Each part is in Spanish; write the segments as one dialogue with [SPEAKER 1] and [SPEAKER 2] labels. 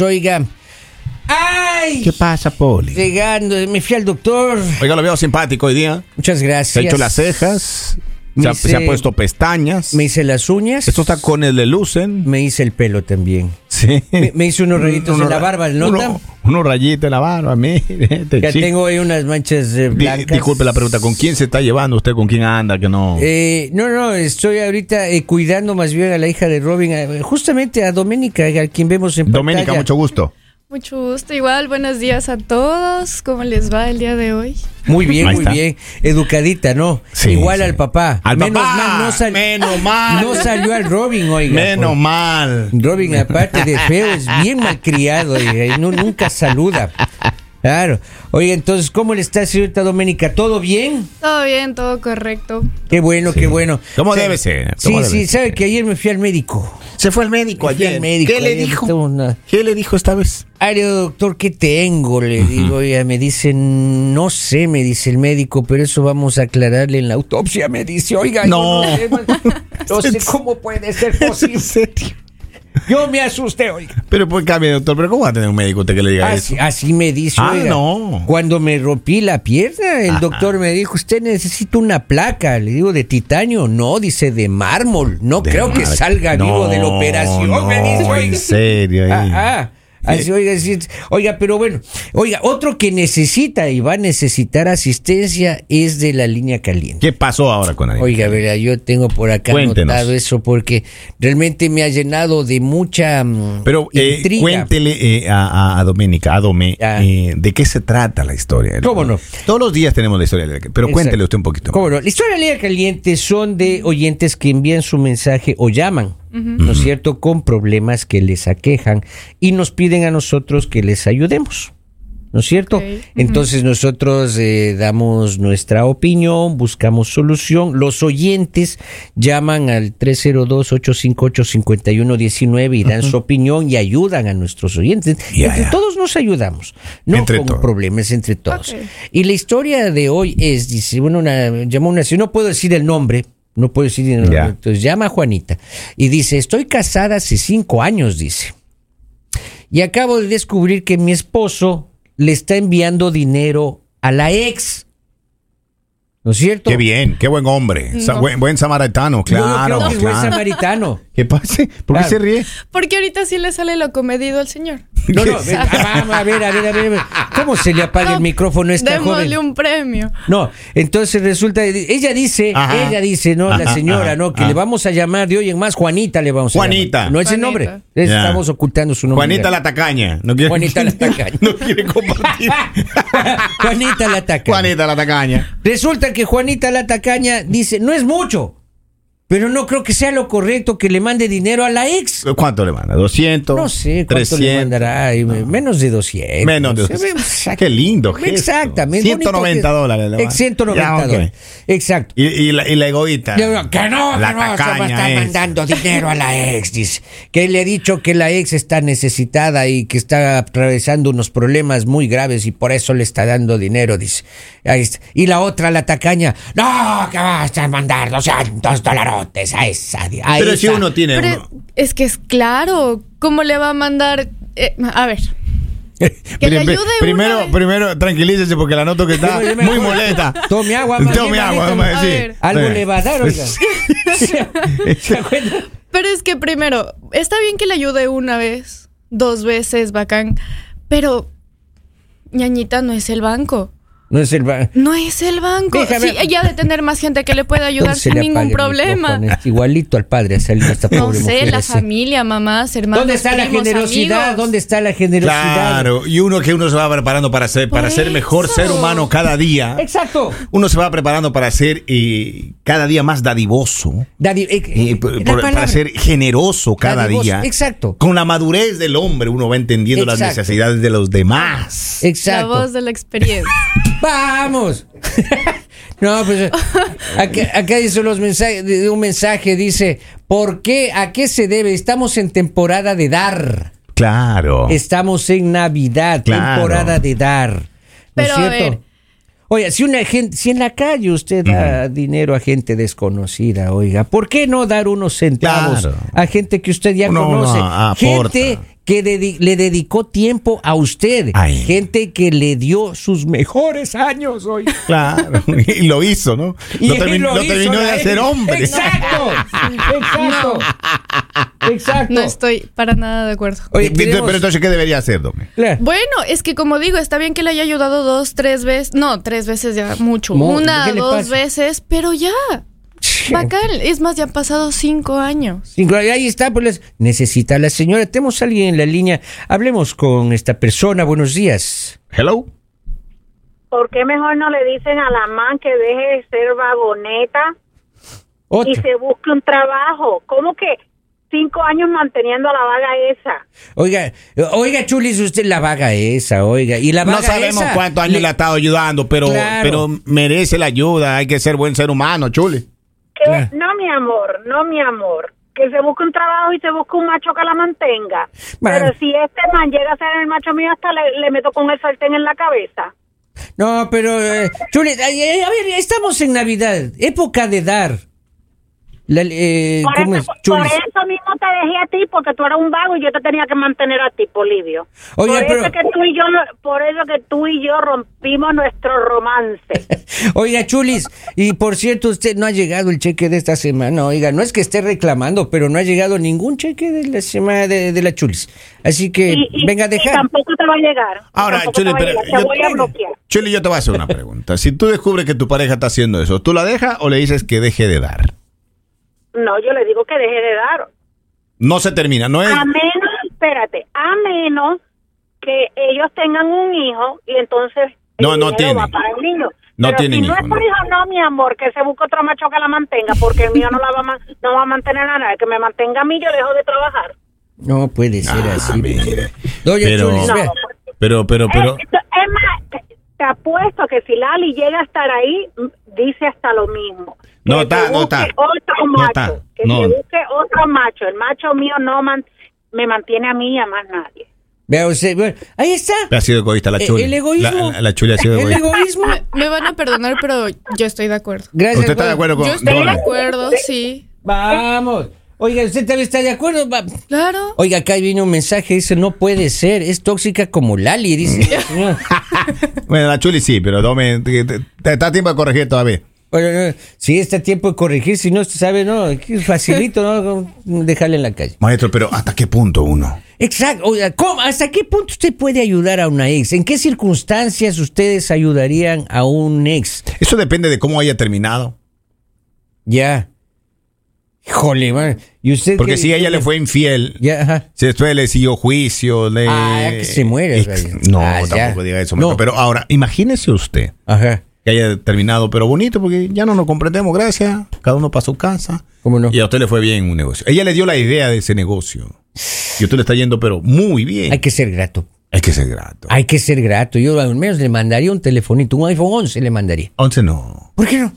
[SPEAKER 1] oiga. ¡Ay!
[SPEAKER 2] ¿Qué pasa, Poli?
[SPEAKER 1] Llegando, me fui al doctor.
[SPEAKER 2] Oiga, lo veo simpático hoy día.
[SPEAKER 1] Muchas gracias.
[SPEAKER 2] Se ha hecho las cejas.
[SPEAKER 1] Me
[SPEAKER 2] Se ha,
[SPEAKER 1] hice-
[SPEAKER 2] se ha puesto pestañas.
[SPEAKER 1] Me hice las uñas.
[SPEAKER 2] Estos tacones le lucen.
[SPEAKER 1] Me hice el pelo también.
[SPEAKER 2] Sí.
[SPEAKER 1] Me, me hice unos rayitos en la barba, ¿nota?
[SPEAKER 2] Uno, unos rayitos en la barba, mire. este
[SPEAKER 1] Ya
[SPEAKER 2] chico.
[SPEAKER 1] tengo ahí unas manchas eh,
[SPEAKER 2] Di-
[SPEAKER 1] blancas.
[SPEAKER 2] disculpe la pregunta, ¿con quién se está llevando usted? ¿Con quién anda? Que no.
[SPEAKER 1] Eh, no, no, estoy ahorita eh, cuidando más bien a la hija de Robin, eh, justamente a Doménica, a quien vemos en
[SPEAKER 2] Doménica,
[SPEAKER 1] pantalla.
[SPEAKER 2] mucho gusto.
[SPEAKER 3] Mucho gusto, igual, buenos días a todos. ¿Cómo les va el día de hoy?
[SPEAKER 1] Muy bien,
[SPEAKER 2] Ahí
[SPEAKER 1] muy
[SPEAKER 2] está.
[SPEAKER 1] bien. Educadita, ¿no?
[SPEAKER 2] Sí,
[SPEAKER 1] Igual
[SPEAKER 2] sí.
[SPEAKER 1] al papá.
[SPEAKER 2] Al
[SPEAKER 1] menos
[SPEAKER 2] papá,
[SPEAKER 1] mal no, sal-
[SPEAKER 2] menos mal.
[SPEAKER 1] no salió al Robin, oiga.
[SPEAKER 2] Menos
[SPEAKER 1] por-
[SPEAKER 2] mal.
[SPEAKER 1] Robin, aparte de feo, es bien malcriado, oiga, y no, nunca saluda. Claro. Oiga, entonces, ¿cómo le está, señorita Doménica? ¿Todo bien?
[SPEAKER 3] Todo bien, todo correcto.
[SPEAKER 1] Qué bueno, qué bueno.
[SPEAKER 2] ¿Cómo debe ser?
[SPEAKER 1] Sí,
[SPEAKER 2] ¿Cómo debe
[SPEAKER 1] sí,
[SPEAKER 2] ser?
[SPEAKER 1] sabe que ayer me fui al médico.
[SPEAKER 2] Se fue al médico
[SPEAKER 1] Me fui al médico,
[SPEAKER 2] ¿Qué le
[SPEAKER 1] ayer
[SPEAKER 2] dijo?
[SPEAKER 1] una-
[SPEAKER 2] ¿Qué le dijo esta vez?
[SPEAKER 1] Ay, doctor, ¿qué tengo? Le digo, oiga, me dicen, no sé, me dice el médico, pero eso vamos a aclararle en la autopsia. Me dice, oiga, yo
[SPEAKER 2] No.
[SPEAKER 1] no, sé, no sé cómo puede ser posible.
[SPEAKER 2] ¿En serio?
[SPEAKER 1] Yo me asusté, oiga.
[SPEAKER 2] Pero por cambio, doctor, ¿pero cómo va a tener un médico usted que le diga
[SPEAKER 1] Así,
[SPEAKER 2] eso?
[SPEAKER 1] así me dice,
[SPEAKER 2] Ah,
[SPEAKER 1] oiga.
[SPEAKER 2] no.
[SPEAKER 1] Cuando me rompí la pierna, el
[SPEAKER 2] Ajá.
[SPEAKER 1] doctor me dijo, usted necesita una placa. Le digo, ¿de titanio? No, dice, de mármol. No
[SPEAKER 2] De
[SPEAKER 1] creo que salga vivo de la operación,
[SPEAKER 2] no,
[SPEAKER 1] me dice, oiga.
[SPEAKER 2] en serio. ahí.
[SPEAKER 1] Así, oiga, sí, oiga, pero bueno, oiga, otro que necesita y va a necesitar asistencia es de la línea caliente.
[SPEAKER 2] ¿Qué pasó ahora con él?
[SPEAKER 1] Oiga, verá, yo tengo por acá
[SPEAKER 2] Cuéntenos.
[SPEAKER 1] anotado eso porque realmente me ha llenado de mucha mm,
[SPEAKER 2] Pero eh, cuéntele eh, a, a, a Doménica, a Domé, eh, de qué se trata la historia.
[SPEAKER 1] ¿Cómo no?
[SPEAKER 2] Todos los días tenemos la historia, de la- pero
[SPEAKER 1] Exacto.
[SPEAKER 2] cuéntele usted un poquito.
[SPEAKER 1] ¿Cómo no? La historia de la línea caliente son de oyentes que envían su mensaje o llaman, ¿no es cierto?, con problemas que les aquejan y nos piden a nosotros que les ayudemos. ¿No es cierto? Entonces nosotros eh, damos nuestra opinión, buscamos solución. Los oyentes llaman al 302-858-5119 y dan su opinión y ayudan a nuestros oyentes. Entre todos nos ayudamos. No
[SPEAKER 2] Entre
[SPEAKER 1] con problemas, entre todos. Y la historia de hoy es, dice, bueno, una, llamó una, si no puedo decir el nombre, no puedo decir
[SPEAKER 2] Ya.
[SPEAKER 1] entonces llama a Juanita y dice, estoy casada hace cinco años, dice. Y acabo de descubrir que mi esposo le está enviando dinero a la ex. ¿No es cierto?
[SPEAKER 2] Qué bien, qué buen hombre. Sa-
[SPEAKER 3] No.
[SPEAKER 2] buen, buen samaritano, claro.
[SPEAKER 1] es buen samaritano.
[SPEAKER 2] ¿Qué pasa? ¿Por qué
[SPEAKER 1] Claro.
[SPEAKER 2] se ríe?
[SPEAKER 3] Porque ahorita sí le sale lo comedido al señor.
[SPEAKER 1] No, no, ven, ah, vamos a ver, a ver, a ver. ¿Cómo se le apaga el
[SPEAKER 3] No,
[SPEAKER 1] micrófono a esta
[SPEAKER 3] Démosle
[SPEAKER 1] joven?
[SPEAKER 3] un premio.
[SPEAKER 1] No, entonces resulta, ella dice,
[SPEAKER 2] Ajá.
[SPEAKER 1] ella dice, ¿no? la
[SPEAKER 2] Ajá,
[SPEAKER 1] señora,
[SPEAKER 2] ajá,
[SPEAKER 1] ¿no? Que
[SPEAKER 2] ajá.
[SPEAKER 1] le vamos a llamar de hoy en más Juanita le vamos a
[SPEAKER 2] Juanita.
[SPEAKER 1] llamar. No es el
[SPEAKER 3] Juanita.
[SPEAKER 1] nombre. Es-
[SPEAKER 2] Ya.
[SPEAKER 1] Estamos ocultando su nombre.
[SPEAKER 2] Juanita la tacaña. No quiere,
[SPEAKER 1] Juanita la tacaña.
[SPEAKER 2] No quiere compartir.
[SPEAKER 1] Juanita la tacaña.
[SPEAKER 2] Juanita la tacaña.
[SPEAKER 1] Resulta que Juanita la tacaña dice, no es mucho, pero no creo que sea lo correcto que le mande dinero a la ex.
[SPEAKER 2] ¿Cuánto le manda? ¿200?
[SPEAKER 1] No sé cuánto le
[SPEAKER 2] 300?
[SPEAKER 1] mandará, ay, menos de 200.
[SPEAKER 2] Menos de
[SPEAKER 1] Sí,
[SPEAKER 2] 200.
[SPEAKER 1] exact-
[SPEAKER 2] Qué lindo gesto.
[SPEAKER 1] Exactamente.
[SPEAKER 2] 190
[SPEAKER 1] bonito
[SPEAKER 2] dólares le
[SPEAKER 1] que-
[SPEAKER 2] manda.
[SPEAKER 1] 190
[SPEAKER 2] Ya, ok.
[SPEAKER 1] dólares. Exacto.
[SPEAKER 2] Y, y la, y la egoísta.
[SPEAKER 1] Yo digo, Que no,
[SPEAKER 2] La
[SPEAKER 1] que no, se va a estar
[SPEAKER 2] es.
[SPEAKER 1] mandando dinero a la ex, dice. Que le ha dicho que la ex está necesitada y que está atravesando unos problemas muy graves y por eso le está dando dinero, dice. Ahí está. Y la otra, la tacaña, no, que vas a mandar 200 dolarotes a esa. a
[SPEAKER 2] Pero si
[SPEAKER 1] esa".
[SPEAKER 2] uno tiene.
[SPEAKER 3] Pero
[SPEAKER 2] uno-
[SPEAKER 3] es que es claro. ¿Cómo le va a mandar? eh, a ver. Que le ayude
[SPEAKER 2] primero,
[SPEAKER 3] una vez.
[SPEAKER 2] primero, tranquilícese porque la noto que está muy molesta.
[SPEAKER 1] Tome agua,
[SPEAKER 2] Tome agua, sí.
[SPEAKER 1] Algo
[SPEAKER 2] Sí.
[SPEAKER 1] le va a dar, oiga. ¿Se acuerda?
[SPEAKER 3] Pero es que primero, está bien que le ayude una vez, dos veces, bacán. Pero, ñañita, no es el banco.
[SPEAKER 1] No es el ba-
[SPEAKER 3] No es el banco.
[SPEAKER 1] Déjame-
[SPEAKER 3] Sí, ella ha de tener más gente que le pueda ayudar
[SPEAKER 1] ¿Dónde se
[SPEAKER 3] sin ningún problema.
[SPEAKER 1] Igualito al padre esta
[SPEAKER 3] No
[SPEAKER 1] pobre
[SPEAKER 3] sé,
[SPEAKER 1] mujer
[SPEAKER 3] la
[SPEAKER 1] ese.
[SPEAKER 3] familia, mamás, hermanos.
[SPEAKER 1] ¿Dónde está la generosidad?
[SPEAKER 3] amigos.
[SPEAKER 1] ¿Dónde está la generosidad?
[SPEAKER 2] Claro, y uno que uno se va preparando para ser, para
[SPEAKER 3] Por
[SPEAKER 2] ser mejor
[SPEAKER 3] eso.
[SPEAKER 2] ser humano cada día.
[SPEAKER 1] Exacto.
[SPEAKER 2] Uno se va preparando para ser eh, cada día más dadivoso.
[SPEAKER 1] Daddy, eh,
[SPEAKER 2] eh,
[SPEAKER 1] la
[SPEAKER 2] para ser generoso cada
[SPEAKER 1] Dadivoso,
[SPEAKER 2] día.
[SPEAKER 1] exacto.
[SPEAKER 2] Con la madurez del hombre uno va entendiendo las necesidades de los demás.
[SPEAKER 3] La
[SPEAKER 1] Exacto.
[SPEAKER 3] voz de la experiencia.
[SPEAKER 1] Vamos. no, pues acá, acá dice los mensajes, de- un mensaje dice, ¿por qué? ¿A qué se debe? Estamos en temporada de dar.
[SPEAKER 2] Claro.
[SPEAKER 1] Estamos en Navidad,
[SPEAKER 2] Claro.
[SPEAKER 1] temporada de dar. ¿No
[SPEAKER 3] Pero,
[SPEAKER 1] es
[SPEAKER 3] a
[SPEAKER 1] cierto?
[SPEAKER 3] ver.
[SPEAKER 1] Oiga, si una gente, si en la calle usted da dinero a gente desconocida, oiga, ¿por qué no dar unos centavos
[SPEAKER 2] Claro.
[SPEAKER 1] a gente que usted ya
[SPEAKER 2] Uno-
[SPEAKER 1] conoce?
[SPEAKER 2] uno
[SPEAKER 1] gente que le dedicó tiempo a usted.
[SPEAKER 2] Ay.
[SPEAKER 1] Gente que le dio sus mejores años hoy.
[SPEAKER 2] Claro, y lo hizo, ¿no? lo,
[SPEAKER 1] él
[SPEAKER 2] termi-
[SPEAKER 1] lo
[SPEAKER 2] lo
[SPEAKER 1] hizo,
[SPEAKER 2] terminó de hacer hombre.
[SPEAKER 1] Exacto. Exacto. Exacto.
[SPEAKER 3] No estoy para nada de acuerdo.
[SPEAKER 1] Oye,
[SPEAKER 2] Entonces,
[SPEAKER 1] tenemos-
[SPEAKER 2] Pero entonces, ¿qué debería hacer, Dome?
[SPEAKER 3] Bueno, es que como digo, está bien que le haya ayudado dos, tres veces. No, tres veces ya mucho.
[SPEAKER 1] Mo-
[SPEAKER 3] Una,
[SPEAKER 1] ¿qué le
[SPEAKER 3] dos
[SPEAKER 1] pasa?
[SPEAKER 3] veces, pero ya. Bacán. Es más, ya han pasado cinco años.
[SPEAKER 1] Cinco- Ahí está, pues necesita la señora. Tenemos a alguien en la línea. Hablemos con esta persona. Buenos días.
[SPEAKER 2] Hello.
[SPEAKER 4] ¿Por qué mejor no le dicen a la man que deje de ser vagoneta y se busque un trabajo? ¿Cómo que cinco años manteniendo a la vaga esa?
[SPEAKER 1] Oiga, oiga, Chulis, usted la vaga esa, oiga. Y la
[SPEAKER 2] No
[SPEAKER 1] vaga
[SPEAKER 2] sabemos
[SPEAKER 1] esa,
[SPEAKER 2] cuántos años
[SPEAKER 1] le-
[SPEAKER 2] le ha estado ayudando, pero,
[SPEAKER 1] Claro.
[SPEAKER 2] pero merece la ayuda. Hay que ser buen ser humano, Chuli.
[SPEAKER 4] Que
[SPEAKER 1] Claro.
[SPEAKER 4] no, mi amor, no, mi amor. Que se busque un trabajo y se busque un macho que la mantenga.
[SPEAKER 1] Bueno.
[SPEAKER 4] Pero si este man llega a ser el macho mío, hasta le, le meto con el sartén en la cabeza.
[SPEAKER 1] No, pero, eh, a ver, estamos en Navidad, época de dar. La- eh,
[SPEAKER 4] Por
[SPEAKER 1] ¿cómo
[SPEAKER 4] eso,
[SPEAKER 1] es?
[SPEAKER 4] por
[SPEAKER 1] Chulis.
[SPEAKER 4] eso mismo te dejé a ti, porque tú eras un vago y yo te tenía que mantener a ti, Polivio.
[SPEAKER 1] Oye,
[SPEAKER 4] por
[SPEAKER 1] pero-
[SPEAKER 4] eso que tú y yo, por eso que tú y yo rompimos nuestro romance.
[SPEAKER 1] Oiga, Chulis, y por cierto, usted no ha llegado el cheque de esta semana. Oiga, no es que esté reclamando, pero no ha llegado ningún cheque de la semana de, de la Chulis. Así que
[SPEAKER 4] Y- y-
[SPEAKER 1] venga a
[SPEAKER 4] y tampoco te va a llegar.
[SPEAKER 2] Ahora,
[SPEAKER 4] Tampoco
[SPEAKER 2] Chuli,
[SPEAKER 4] te va a
[SPEAKER 2] pero
[SPEAKER 4] llegar. Te
[SPEAKER 2] yo-
[SPEAKER 4] voy a bloquear.
[SPEAKER 2] Chuli, yo te voy a hacer una pregunta. Si tú descubres que tu pareja está haciendo eso, ¿tú la dejas o le dices que deje de dar?
[SPEAKER 4] No, yo le digo que deje de dar.
[SPEAKER 2] No se termina, no es...
[SPEAKER 4] A menos, espérate, a menos que ellos tengan un hijo y entonces
[SPEAKER 2] No, no
[SPEAKER 4] dinero
[SPEAKER 2] tienen.
[SPEAKER 4] va para el niño.
[SPEAKER 2] No
[SPEAKER 4] Pero
[SPEAKER 2] tienen
[SPEAKER 4] si no
[SPEAKER 2] hijo,
[SPEAKER 4] es por
[SPEAKER 2] no.
[SPEAKER 4] hijo, no, mi amor, que se busque otro macho que la mantenga, porque el mío no la va a, no va a mantener a nadie. Que me mantenga a mí, yo dejo de trabajar.
[SPEAKER 1] No puede ser
[SPEAKER 2] Ah,
[SPEAKER 1] así.
[SPEAKER 2] mire. Pero-
[SPEAKER 1] Chulis,
[SPEAKER 4] No.
[SPEAKER 1] vea.
[SPEAKER 2] Pero, pero, pero...
[SPEAKER 4] Eh, es más, te, te apuesto que si Lali llega a estar ahí, dice hasta lo mismo.
[SPEAKER 2] No está, no está.
[SPEAKER 4] Otro
[SPEAKER 2] No
[SPEAKER 4] macho.
[SPEAKER 2] está,
[SPEAKER 4] Que
[SPEAKER 2] no.
[SPEAKER 4] se busque otro macho. El macho mío no man- me mantiene a mí y a más nadie.
[SPEAKER 1] Vea usted, bueno, ahí está.
[SPEAKER 2] Ha sido egoísta la
[SPEAKER 1] Eh,
[SPEAKER 2] Chuli.
[SPEAKER 1] el egoísmo.
[SPEAKER 2] La, la- ha sido
[SPEAKER 1] El
[SPEAKER 2] egoísta.
[SPEAKER 1] egoísmo.
[SPEAKER 3] Me, me van a perdonar, pero yo estoy de acuerdo.
[SPEAKER 1] Gracias.
[SPEAKER 2] ¿Usted está de acuerdo con
[SPEAKER 3] Yo estoy de acuerdo, sí.
[SPEAKER 1] Vamos. Oiga, ¿usted también está de acuerdo?
[SPEAKER 3] Claro.
[SPEAKER 1] Oiga, acá viene un mensaje, dice, no puede ser, es tóxica como Lali, dice. Señor.
[SPEAKER 2] Bueno, la Chuli sí, pero Dome, te, te- te- está tiempo de corregir todavía.
[SPEAKER 1] Bueno, no, si está tiempo de corregir, si no, usted sabe, no, facilito, ¿no? Dejarle en la calle.
[SPEAKER 2] Maestro, pero ¿hasta qué punto uno?
[SPEAKER 1] Exacto. ¿Hasta qué punto usted puede ayudar a una ex? ¿En qué circunstancias ustedes ayudarían a un ex?
[SPEAKER 2] Eso depende de cómo haya terminado.
[SPEAKER 1] Ya. Híjole, man. ¿Y usted
[SPEAKER 2] Porque
[SPEAKER 1] qué-
[SPEAKER 2] si ella le fue infiel,
[SPEAKER 1] Ya,
[SPEAKER 2] si después le siguió juicio, le...
[SPEAKER 1] Ah, que se muere,
[SPEAKER 2] Ex-. No,
[SPEAKER 1] Ah, ya.
[SPEAKER 2] tampoco diga eso.
[SPEAKER 1] No.
[SPEAKER 2] maestro. Pero ahora, imagínese usted
[SPEAKER 1] Ajá.
[SPEAKER 2] Que haya terminado, pero bonito, porque ya no nos comprendemos, gracias. Cada uno para su casa.
[SPEAKER 1] ¿Cómo no?
[SPEAKER 2] Y a usted le fue bien un negocio. Ella le dio la idea de ese negocio. Y usted le está yendo, pero muy bien.
[SPEAKER 1] Hay que ser grato.
[SPEAKER 2] Hay que ser grato.
[SPEAKER 1] Hay que ser grato. Yo al menos le mandaría un telefonito, un iPhone 11 le mandaría.
[SPEAKER 2] 11 no.
[SPEAKER 1] ¿Por qué no?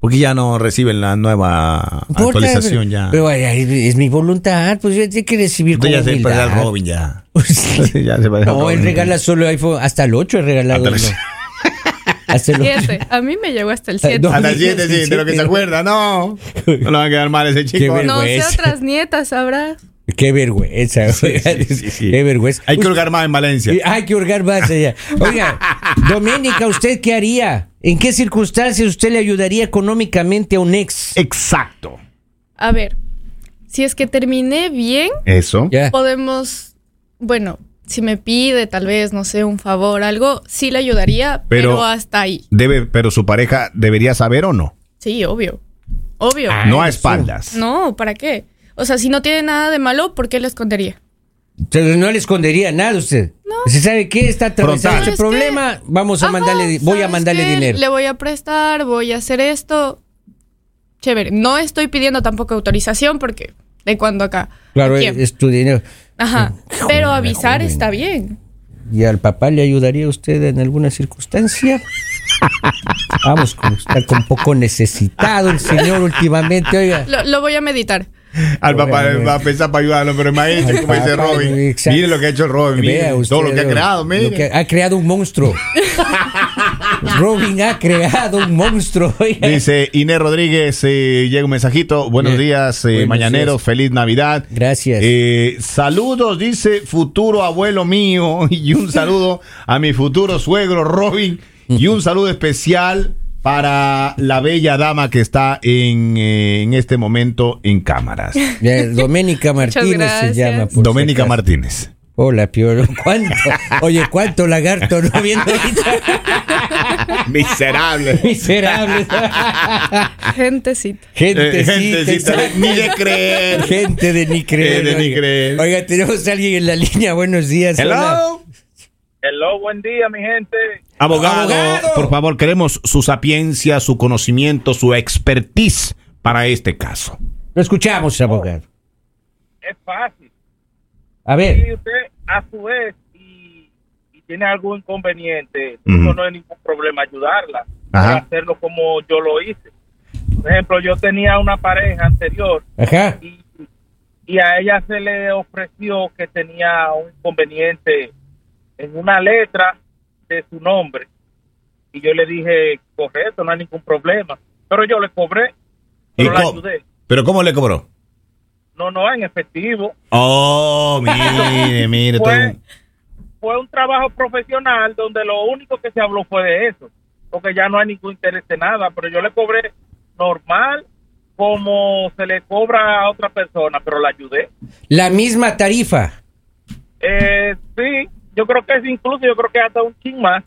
[SPEAKER 2] Porque ya no reciben la nueva actualización
[SPEAKER 1] pero-
[SPEAKER 2] ya.
[SPEAKER 1] Pero es mi voluntad, pues yo hay que recibir
[SPEAKER 2] Usted ya se al Robin ya.
[SPEAKER 1] Pues,
[SPEAKER 2] ya se
[SPEAKER 1] no, él regala solo iPhone, hasta el 8 he regalado.
[SPEAKER 2] Hasta el-.
[SPEAKER 1] Hasta el 8.
[SPEAKER 3] Siete. A mí me llegó hasta el siete.
[SPEAKER 1] No.
[SPEAKER 2] Hasta el 7, sí, de lo que se acuerda, no. No le van a quedar mal a ese chico.
[SPEAKER 3] No sé otras nietas, sabrá.
[SPEAKER 1] Qué vergüenza.
[SPEAKER 2] sí, sí, sí.
[SPEAKER 1] Qué vergüenza.
[SPEAKER 2] Hay que hurgar más en Valencia.
[SPEAKER 1] Hay que hurgar más allá. Oiga, Doménica, ¿usted qué haría? ¿En qué circunstancias usted le ayudaría económicamente a un ex?
[SPEAKER 2] Exacto.
[SPEAKER 3] A ver, si es que terminé bien,
[SPEAKER 2] Eso.
[SPEAKER 3] Podemos, bueno, si me pide tal vez, no sé, un favor, algo, sí le ayudaría, pero,
[SPEAKER 2] Pero-
[SPEAKER 3] hasta ahí.
[SPEAKER 2] Debe, pero su pareja debería saber o no.
[SPEAKER 3] Sí, obvio. Obvio.
[SPEAKER 1] Ah,
[SPEAKER 2] no a espaldas.
[SPEAKER 3] No, ¿para qué? O sea, si no tiene nada de malo, ¿por qué le escondería?
[SPEAKER 1] Entonces, no le escondería nada a usted.
[SPEAKER 3] No.
[SPEAKER 1] Si sabe qué está atravesando este problema, vamos a
[SPEAKER 3] Ajá,
[SPEAKER 1] mandarle, voy a
[SPEAKER 3] ¿sabes
[SPEAKER 1] mandarle
[SPEAKER 3] qué?
[SPEAKER 1] dinero.
[SPEAKER 3] Le voy a prestar, voy a hacer esto. Chévere. No estoy pidiendo tampoco autorización porque de cuando acá.
[SPEAKER 1] Claro, es tu dinero.
[SPEAKER 3] Ajá.
[SPEAKER 1] Joder,
[SPEAKER 3] Pero avisar
[SPEAKER 1] joven.
[SPEAKER 3] está bien.
[SPEAKER 1] ¿Y al papá le ayudaría a usted en alguna circunstancia? Vamos, como está un poco necesitado el señor últimamente, oiga.
[SPEAKER 3] Lo, lo voy a meditar.
[SPEAKER 2] Al papá va a pensar para ayudarlo, pero imagínese como dice Robin.
[SPEAKER 1] exacto.
[SPEAKER 2] Mire lo que ha hecho Robin. mire
[SPEAKER 1] Vea usted,
[SPEAKER 2] todo lo que ha creado, mire.
[SPEAKER 1] lo que ha creado un monstruo. Robin ha creado un monstruo.
[SPEAKER 2] Dice Inés Rodríguez, eh, llega un mensajito. Buenos
[SPEAKER 1] Bien.
[SPEAKER 2] días, eh,
[SPEAKER 1] Buenos
[SPEAKER 2] mañaneros,
[SPEAKER 1] días.
[SPEAKER 2] feliz Navidad.
[SPEAKER 1] Gracias.
[SPEAKER 2] Eh, saludos, dice futuro abuelo mío. Y un saludo a mi futuro suegro Robin. Y un saludo especial para la bella dama que está en, eh, en este momento en cámaras.
[SPEAKER 1] Ya, Doménica Martínez se llama. si
[SPEAKER 2] Doménica. Martínez.
[SPEAKER 1] Hola, Piolo. ¿Cuánto? Oye, ¿cuánto lagarto no viendo ahorita?
[SPEAKER 2] Miserable.
[SPEAKER 1] Miserable.
[SPEAKER 3] Gentecita.
[SPEAKER 1] Gente,
[SPEAKER 2] Eh, gentecita de- ni de creer.
[SPEAKER 1] Gente de ni creer.
[SPEAKER 2] Eh, de ni
[SPEAKER 1] oiga.
[SPEAKER 2] creer.
[SPEAKER 1] Oiga, tenemos a alguien en la línea. Buenos días. hola.
[SPEAKER 2] Hello.
[SPEAKER 5] Hello, buen día, mi gente.
[SPEAKER 2] Abogado,
[SPEAKER 1] Abogado.
[SPEAKER 2] por favor, queremos su sapiencia, su conocimiento, su expertise para este caso.
[SPEAKER 1] Lo escuchamos, abogado.
[SPEAKER 5] Es fácil.
[SPEAKER 1] A ver.
[SPEAKER 5] usted a su vez y, y tiene algún inconveniente,
[SPEAKER 2] Ujú.
[SPEAKER 5] no, no hay ningún problema ayudarla.
[SPEAKER 2] Ajá.
[SPEAKER 5] Hacerlo como yo lo hice. Por ejemplo, yo tenía una pareja anterior
[SPEAKER 1] Ajá.
[SPEAKER 5] y, y a ella se le ofreció que tenía un inconveniente en una letra de su nombre. Y yo le dije, correcto, no hay ningún problema. Pero yo le cobré,
[SPEAKER 2] ¿Y
[SPEAKER 5] pero la
[SPEAKER 2] cómo?
[SPEAKER 5] ayudé.
[SPEAKER 2] ¿Pero cómo le cobró?
[SPEAKER 5] No, no, en efectivo.
[SPEAKER 2] Oh, mire, mire. Todo-
[SPEAKER 5] fue un trabajo profesional donde lo único que se habló fue de eso, porque ya no hay ningún interés de nada, pero yo le cobré normal como se le cobra a otra persona, pero la ayudé.
[SPEAKER 1] La misma tarifa.
[SPEAKER 5] Eh, sí, yo creo que es incluso, yo creo que hasta un chin más.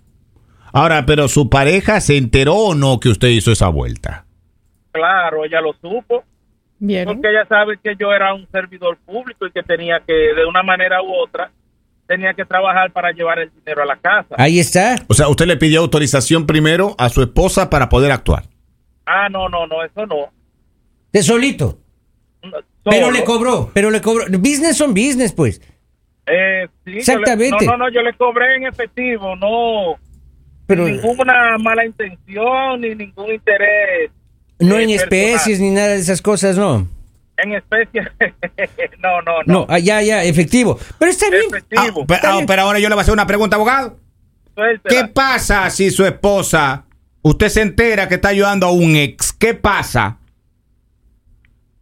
[SPEAKER 2] Ahora, pero su pareja se enteró o no que usted hizo esa vuelta.
[SPEAKER 5] Claro, ella lo supo,
[SPEAKER 3] ¿Vieron?
[SPEAKER 5] porque ella sabe que yo era un servidor público y que tenía que, de una manera u otra, tenía que trabajar para llevar el dinero a la casa.
[SPEAKER 1] Ahí está.
[SPEAKER 2] O sea, usted le pidió autorización primero a su esposa para poder actuar.
[SPEAKER 5] Ah, no, no, no, eso no.
[SPEAKER 1] De solito.
[SPEAKER 5] No,
[SPEAKER 1] Pero le cobró. Pero le cobró. Business son business, pues.
[SPEAKER 5] Eh, sí, yo le-
[SPEAKER 1] Exactamente.
[SPEAKER 5] no, no, no, yo le cobré en efectivo, no.
[SPEAKER 1] Pero
[SPEAKER 5] ninguna mala intención ni ningún interés.
[SPEAKER 1] no
[SPEAKER 5] eh,
[SPEAKER 1] en
[SPEAKER 5] personal.
[SPEAKER 1] especies ni nada de esas cosas, no.
[SPEAKER 5] En especie. no, no,
[SPEAKER 1] No,
[SPEAKER 5] no.
[SPEAKER 1] ah, ya, ya, efectivo. Pero está bien.
[SPEAKER 5] Efectivo.
[SPEAKER 2] Ah, pero, ah, pero ahora yo le voy a hacer una pregunta, abogado.
[SPEAKER 5] Suéltela.
[SPEAKER 2] ¿Qué pasa si su esposa, usted se entera que está ayudando a un ex? ¿Qué pasa?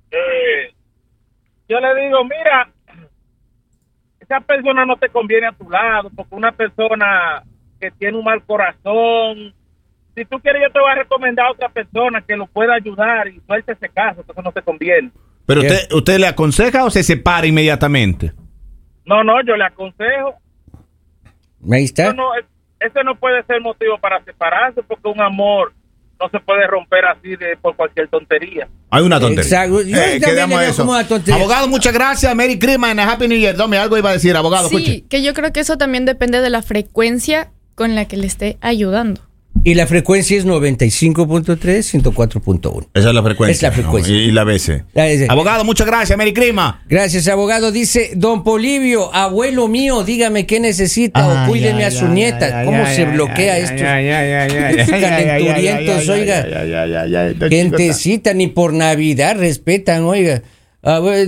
[SPEAKER 5] Eh, yo le digo, mira, esa persona no te conviene a tu lado, porque una persona que tiene un mal corazón, si tú quieres yo te voy a recomendar a otra persona que lo pueda ayudar y suelte ese caso, eso no te conviene.
[SPEAKER 2] ¿Pero usted, usted le aconseja o se separa inmediatamente?
[SPEAKER 5] No, no, yo le aconsejo.
[SPEAKER 1] Ahí está.
[SPEAKER 5] Eso no, es- ese no puede ser motivo para separarse, porque un amor no se puede romper así de, por cualquier tontería.
[SPEAKER 2] Hay una tontería.
[SPEAKER 1] Exacto. Yo también
[SPEAKER 2] quedamos
[SPEAKER 1] le veo
[SPEAKER 2] eso.
[SPEAKER 1] como una tontería.
[SPEAKER 2] Abogado, muchas gracias. Merry Christmas and Happy New Year. Dame algo iba a decir, abogado.
[SPEAKER 3] Sí,
[SPEAKER 2] escuche.
[SPEAKER 3] que yo creo que eso también depende de la frecuencia con la que le esté ayudando.
[SPEAKER 1] Y la frecuencia es 95.3, 104.1.
[SPEAKER 2] Esa es la frecuencia.
[SPEAKER 1] Es la frecuencia.
[SPEAKER 2] ¿no? Y, y la BC.
[SPEAKER 1] La BC.
[SPEAKER 2] Abogado, muchas gracias. Merry Christmas.
[SPEAKER 1] Gracias, abogado. Dice Don Polivio, abuelo mío, dígame qué necesita o cuídeme a su nieta. ¿Cómo se bloquea esto? calenturientos, oiga. Gentecita, ni por Navidad respetan, oiga.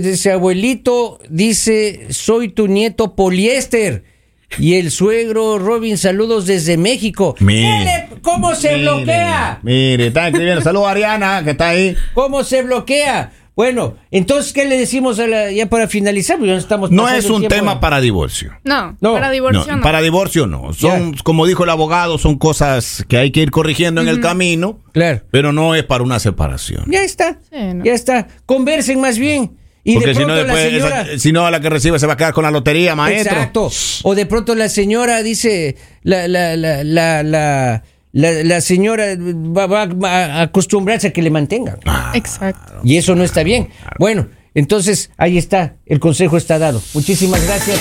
[SPEAKER 1] Dice abuelito, dice, soy tu nieto poliéster. Y el suegro Robin, saludos desde México.
[SPEAKER 2] Mire.
[SPEAKER 1] ¿Qué le- ¿Cómo se bloquea?
[SPEAKER 2] Mire, está escribiendo. Saludos a Ariana, que está ahí.
[SPEAKER 1] ¿Cómo se bloquea? Bueno, entonces, ¿qué le decimos a la, ya para finalizar? Porque ya estamos
[SPEAKER 2] No es un tema para divorcio.
[SPEAKER 3] No,
[SPEAKER 1] No,
[SPEAKER 3] para divorcio
[SPEAKER 2] No,
[SPEAKER 3] no.
[SPEAKER 2] Para divorcio no. Son, como dijo el abogado, son cosas que hay que ir corrigiendo en el camino,
[SPEAKER 1] Claro.
[SPEAKER 2] pero no es para una separación.
[SPEAKER 1] Ya está.
[SPEAKER 3] Sí, ¿no?
[SPEAKER 1] Ya está. Conversen más bien. Y
[SPEAKER 2] Porque
[SPEAKER 1] de
[SPEAKER 2] si no,
[SPEAKER 1] pronto la
[SPEAKER 2] después,
[SPEAKER 1] señora.
[SPEAKER 2] esa- si no, a la que recibe se va a quedar con la lotería, maestro.
[SPEAKER 1] Exacto. O de pronto la señora dice, la, la, la, la, la, la, la señora va, va a acostumbrarse a que le mantengan.
[SPEAKER 2] Ah,
[SPEAKER 3] Exacto.
[SPEAKER 1] Y eso no está bien. Bueno, entonces ahí está. El consejo está dado. Muchísimas gracias.